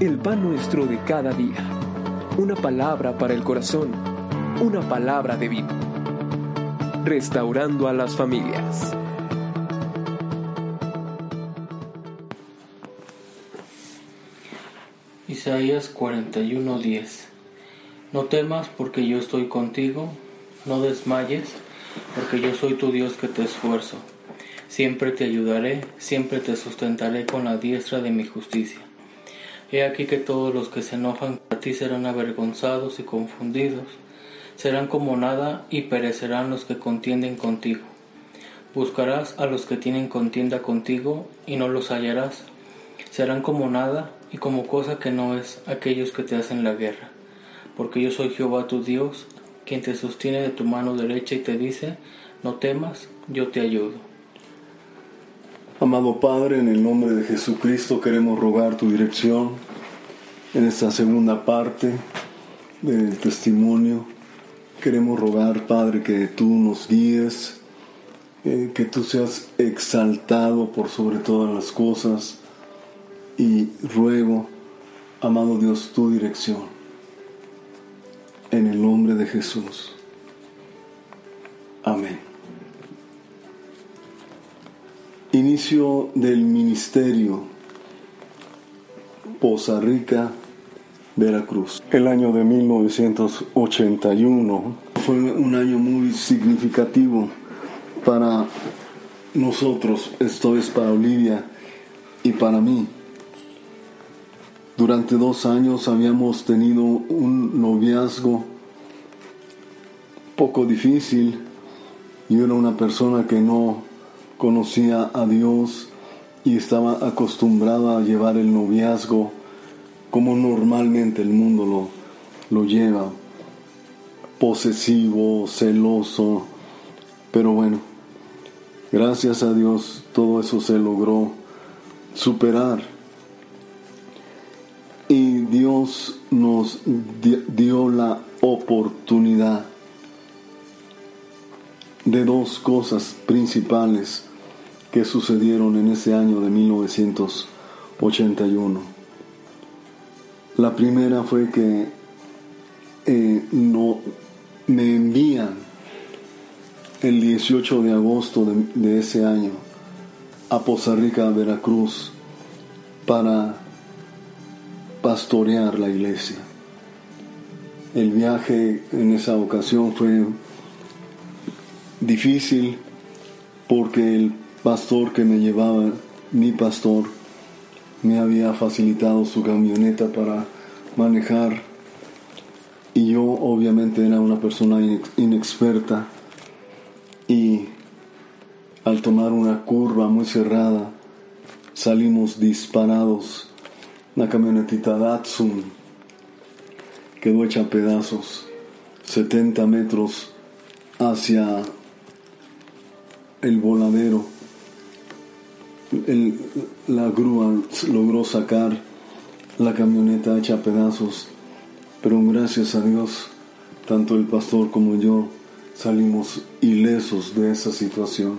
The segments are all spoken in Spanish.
el pan nuestro de cada día. Una palabra para el corazón, una palabra de vida. Restaurando a las familias. Isaías 41:10 No temas porque yo estoy contigo, no desmayes porque yo soy tu Dios que te esfuerzo. Siempre te ayudaré, siempre te sustentaré con la diestra de mi justicia. He aquí que todos los que se enojan a ti serán avergonzados y confundidos, serán como nada y perecerán los que contienden contigo. Buscarás a los que tienen contienda contigo y no los hallarás. Serán como nada y como cosa que no es aquellos que te hacen la guerra. Porque yo soy Jehová tu Dios, quien te sostiene de tu mano derecha y te dice, no temas, yo te ayudo. Amado Padre, en el nombre de Jesucristo queremos rogar tu dirección en esta segunda parte del testimonio. Queremos rogar, Padre, que tú nos guíes, eh, que tú seas exaltado por sobre todas las cosas y ruego, amado Dios, tu dirección. En el nombre de Jesús. Amén. Inicio del ministerio Poza Rica, Veracruz. El año de 1981 fue un año muy significativo para nosotros, esto es para Olivia y para mí. Durante dos años habíamos tenido un noviazgo poco difícil. Yo era una persona que no conocía a Dios y estaba acostumbrada a llevar el noviazgo como normalmente el mundo lo, lo lleva, posesivo, celoso, pero bueno, gracias a Dios todo eso se logró superar. Y Dios nos dio la oportunidad de dos cosas principales que sucedieron en ese año de 1981. La primera fue que eh, no, me envían el 18 de agosto de, de ese año a Poza Rica, Veracruz, para pastorear la iglesia. El viaje en esa ocasión fue difícil porque el pastor que me llevaba, mi pastor, me había facilitado su camioneta para manejar y yo obviamente era una persona inexperta y al tomar una curva muy cerrada salimos disparados. Una camionetita Datsun quedó hecha a pedazos, 70 metros hacia el voladero. la grúa logró sacar la camioneta hecha a pedazos, pero gracias a Dios, tanto el pastor como yo salimos ilesos de esa situación.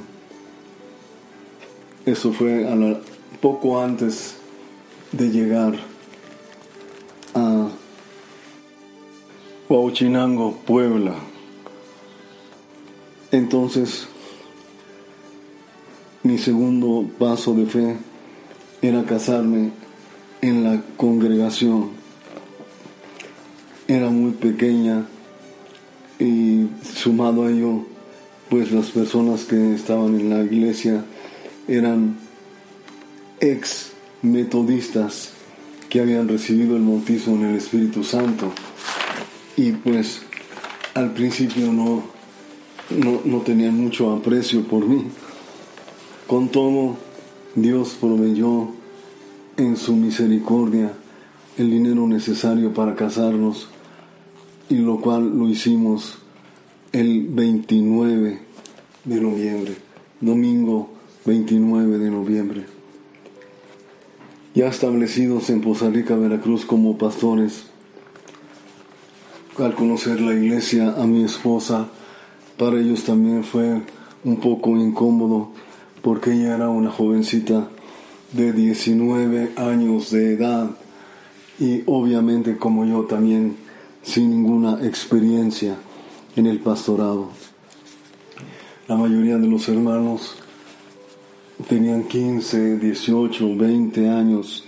Eso fue a poco antes de llegar a Huachinango, Puebla. Entonces, mi segundo paso de fe era casarme en la congregación. Era muy pequeña y sumado a ello, pues las personas que estaban en la iglesia eran ex metodistas que habían recibido el bautismo en el Espíritu Santo. Y pues al principio no, no, no tenían mucho aprecio por mí. Con todo, Dios proveyó en su misericordia el dinero necesario para casarnos y lo cual lo hicimos el 29 de noviembre, domingo 29 de noviembre. Ya establecidos en Poza Rica, Veracruz como pastores, al conocer la iglesia a mi esposa, para ellos también fue un poco incómodo porque ella era una jovencita de 19 años de edad y obviamente como yo también sin ninguna experiencia en el pastorado. La mayoría de los hermanos tenían 15, 18, 20 años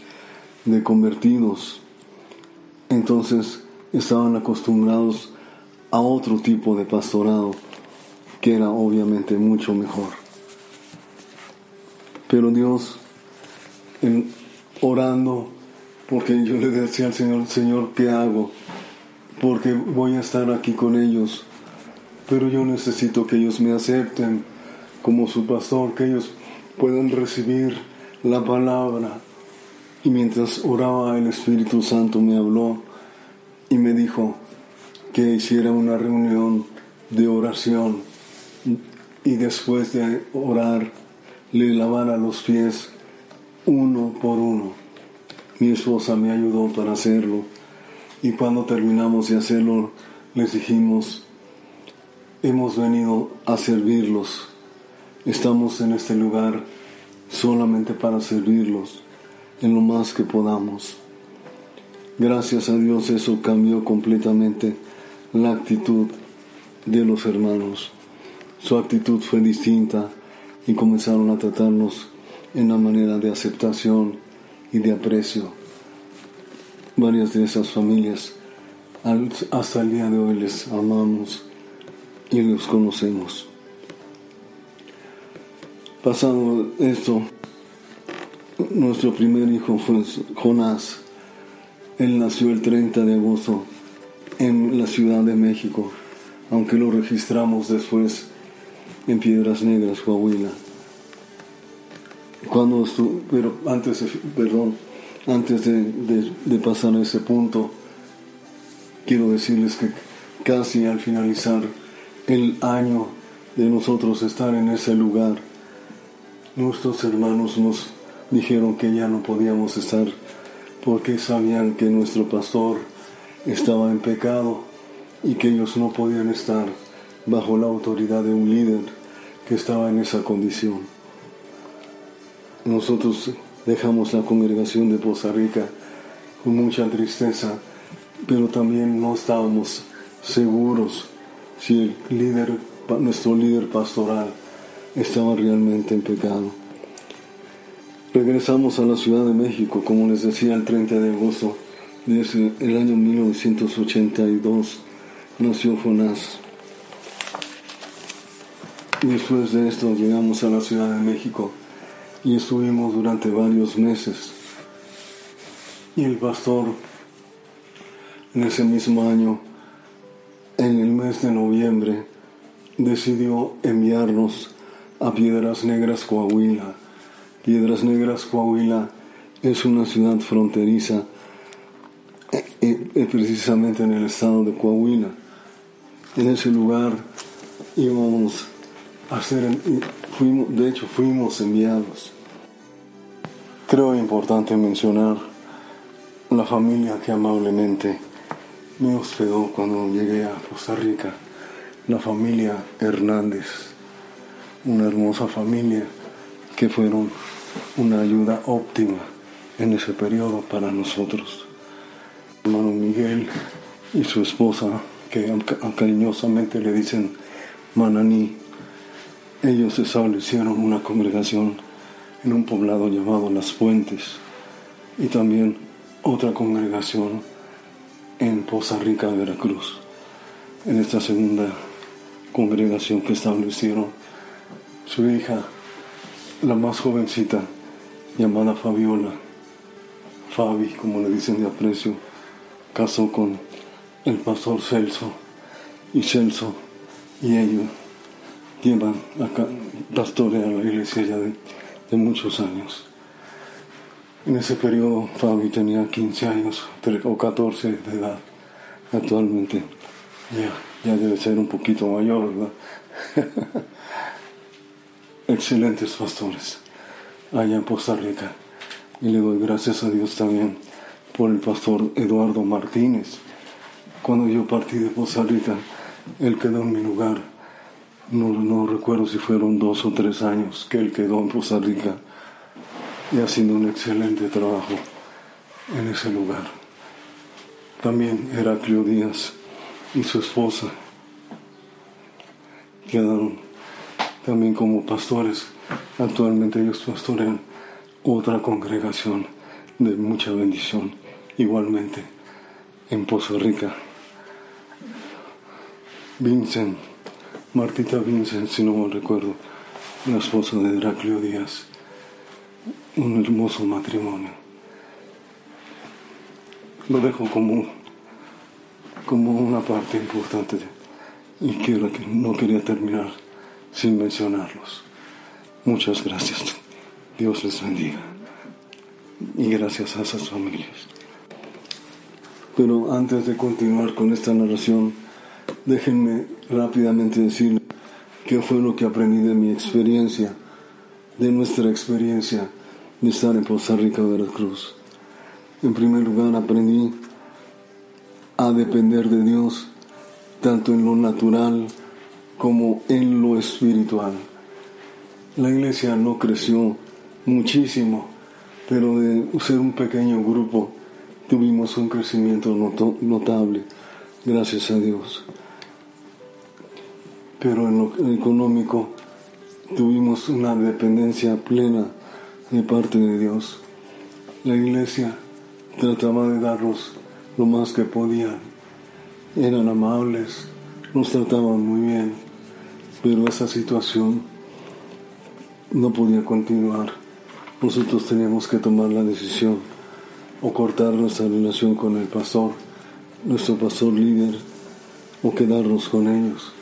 de convertidos. Entonces estaban acostumbrados a otro tipo de pastorado que era obviamente mucho mejor. Pero Dios, orando, porque yo le decía al Señor, Señor, ¿qué hago? Porque voy a estar aquí con ellos, pero yo necesito que ellos me acepten como su pastor, que ellos puedan recibir la palabra. Y mientras oraba el Espíritu Santo me habló y me dijo que hiciera una reunión de oración y después de orar le lavara los pies uno por uno. Mi esposa me ayudó para hacerlo y cuando terminamos de hacerlo les dijimos, hemos venido a servirlos, estamos en este lugar solamente para servirlos en lo más que podamos. Gracias a Dios eso cambió completamente la actitud de los hermanos. Su actitud fue distinta y comenzaron a tratarnos en una manera de aceptación y de aprecio. Varias de esas familias hasta el día de hoy les amamos y los conocemos. Pasado esto, nuestro primer hijo fue Jonás. Él nació el 30 de agosto en la Ciudad de México, aunque lo registramos después en Piedras Negras, Coahuila. Cuando estuvo, pero antes, perdón, antes de pasar a ese punto, quiero decirles que casi al finalizar el año de nosotros estar en ese lugar, nuestros hermanos nos dijeron que ya no podíamos estar porque sabían que nuestro pastor estaba en pecado y que ellos no podían estar bajo la autoridad de un líder que estaba en esa condición. Nosotros dejamos la congregación de Poza Rica con mucha tristeza, pero también no estábamos seguros si el líder, nuestro líder pastoral, estaba realmente en pecado. Regresamos a la Ciudad de México, como les decía, el 30 de agosto desde el año 1982 nació Jonás. Después de esto llegamos a la Ciudad de México y estuvimos durante varios meses. Y el pastor en ese mismo año, en el mes de noviembre, decidió enviarnos a Piedras Negras, Coahuila. Piedras Negras, Coahuila es una ciudad fronteriza precisamente en el estado de Coahuila. En ese lugar íbamos a hacer, fuimos, de hecho fuimos enviados. Creo importante mencionar la familia que amablemente me hospedó cuando llegué a Costa Rica, la familia Hernández, una hermosa familia que fueron una ayuda óptima en ese periodo para nosotros hermano Miguel y su esposa, que cariñosamente le dicen Mananí, ellos establecieron una congregación en un poblado llamado Las Fuentes y también otra congregación en Poza Rica, Veracruz. En esta segunda congregación que establecieron, su hija, la más jovencita, llamada Fabiola, Fabi, como le dicen de aprecio, casó con el pastor Celso y Celso y ellos llevan acá pastorea la iglesia ya de, muchos años. En ese periodo Fabi tenía 15 años o 14 de edad. Actualmente ya, ya debe ser un poquito mayor, ¿verdad? Excelentes pastores allá en Costa Rica. Y le doy gracias a Dios también por el pastor Eduardo Martínez. Cuando yo partí de Costa Rica, él quedó en mi lugar. No, recuerdo si fueron dos o tres años que él quedó en Costa Rica y haciendo un excelente trabajo en ese lugar. también Heraclio Díaz y su esposa quedaron también como pastores. Actualmente ellos pastorean otra congregación de mucha bendición, igualmente en Poza Rica. Vincent, Martita Vincent, si no mal recuerdo, la esposa de Heraclio Díaz, un hermoso matrimonio. Lo dejo como, como una parte importante y quiero que no quería terminar sin mencionarlos. Muchas gracias. Dios les bendiga. Y gracias a esas familias. Pero antes de continuar con esta narración, déjenme rápidamente decir qué fue lo que aprendí de mi experiencia, de nuestra experiencia de estar en Costa Rica, Veracruz. En primer lugar, aprendí a depender de Dios, tanto en lo natural como en lo espiritual. La iglesia no creció muchísimo, pero de ser un pequeño grupo tuvimos un crecimiento notable, gracias a Dios. Pero en lo económico tuvimos una dependencia plena de parte de Dios. La iglesia trataba de darnos lo más que podían. Eran amables, nos trataban muy bien, pero esa situación no podía continuar. Nosotros teníamos que tomar la decisión o cortar nuestra relación con el pastor, nuestro pastor líder, o quedarnos con ellos.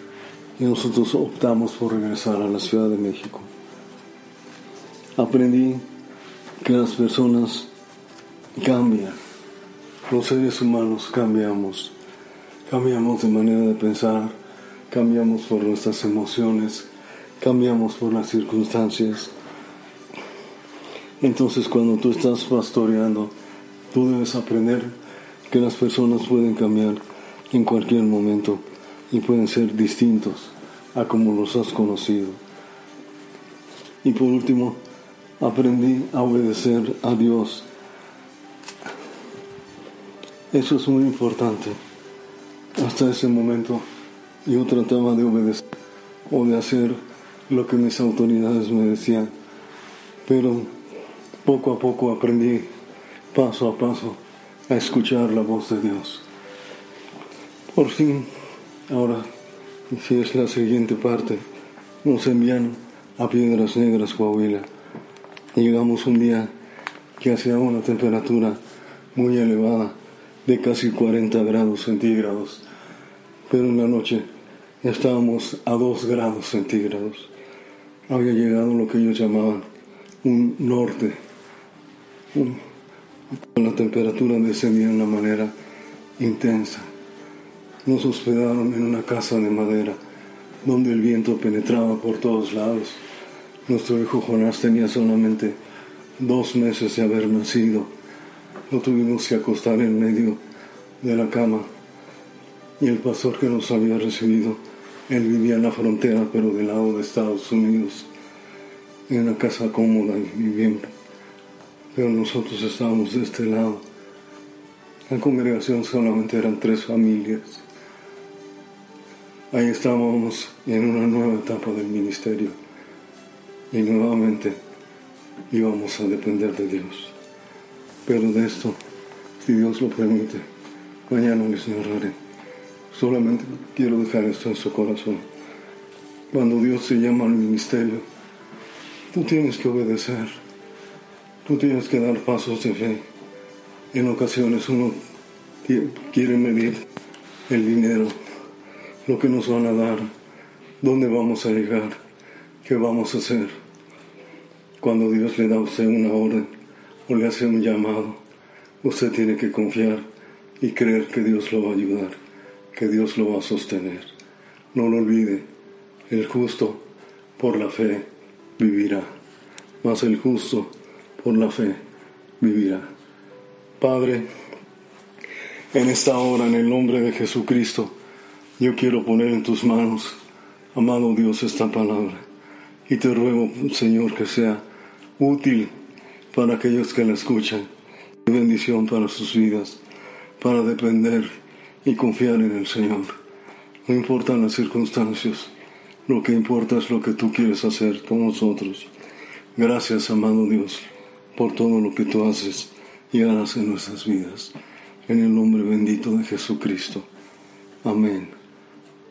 Y nosotros optamos por regresar a la Ciudad de México. Aprendí que las personas cambian, los seres humanos cambiamos, cambiamos de manera de pensar, cambiamos por nuestras emociones, cambiamos por las circunstancias. Entonces cuando tú estás pastoreando, tú debes aprender que las personas pueden cambiar en cualquier momento y pueden ser distintos a como los has conocido. Y por último, aprendí a obedecer a Dios. Eso es muy importante. Hasta ese momento yo trataba de obedecer o de hacer lo que mis autoridades me decían, pero poco a poco aprendí paso a paso a escuchar la voz de Dios. Por fin, ahora, si es la siguiente parte, nos envían a Piedras Negras, Coahuila. Llegamos un día que hacía una temperatura muy elevada, de casi 40 grados centígrados, pero en la noche estábamos a 2 grados centígrados. Había llegado lo que ellos llamaban un norte, la temperatura descendía de una manera intensa. Nos hospedaron en una casa de madera donde el viento penetraba por todos lados. Nuestro hijo Jonás tenía solamente dos meses de haber nacido. Lo tuvimos que acostar en medio de la cama. Y el pastor que nos había recibido, él vivía en la frontera, pero del lado de Estados Unidos, en una casa cómoda y bien pero nosotros estábamos de este lado. La congregación solamente eran tres familias. Ahí estábamos en una nueva etapa del ministerio y nuevamente íbamos a depender de Dios. Pero de esto, si Dios lo permite, mañana les narraré. Solamente quiero dejar esto en su corazón. Cuando Dios se llama al ministerio, tú tienes que obedecer Tú tienes que dar pasos de fe. En ocasiones uno quiere medir el dinero, lo que nos van a dar, dónde vamos a llegar, qué vamos a hacer. Cuando Dios le da a usted una orden o le hace un llamado, usted tiene que confiar y creer que Dios lo va a ayudar, que Dios lo va a sostener. No lo olvide, el justo por la fe vivirá, mas el justo por la fe vivirá. Padre, en esta hora, en el nombre de Jesucristo, yo quiero poner en tus manos, amado Dios, esta palabra. Y te ruego, Señor, que sea útil para aquellos que la escuchan y bendición para sus vidas. para depender y confiar en el Señor. No importan las circunstancias, lo que importa es lo que tú quieres hacer con nosotros. Gracias, amado Dios, por todo lo que tú haces y harás en nuestras vidas. En el nombre bendito de Jesucristo. Amén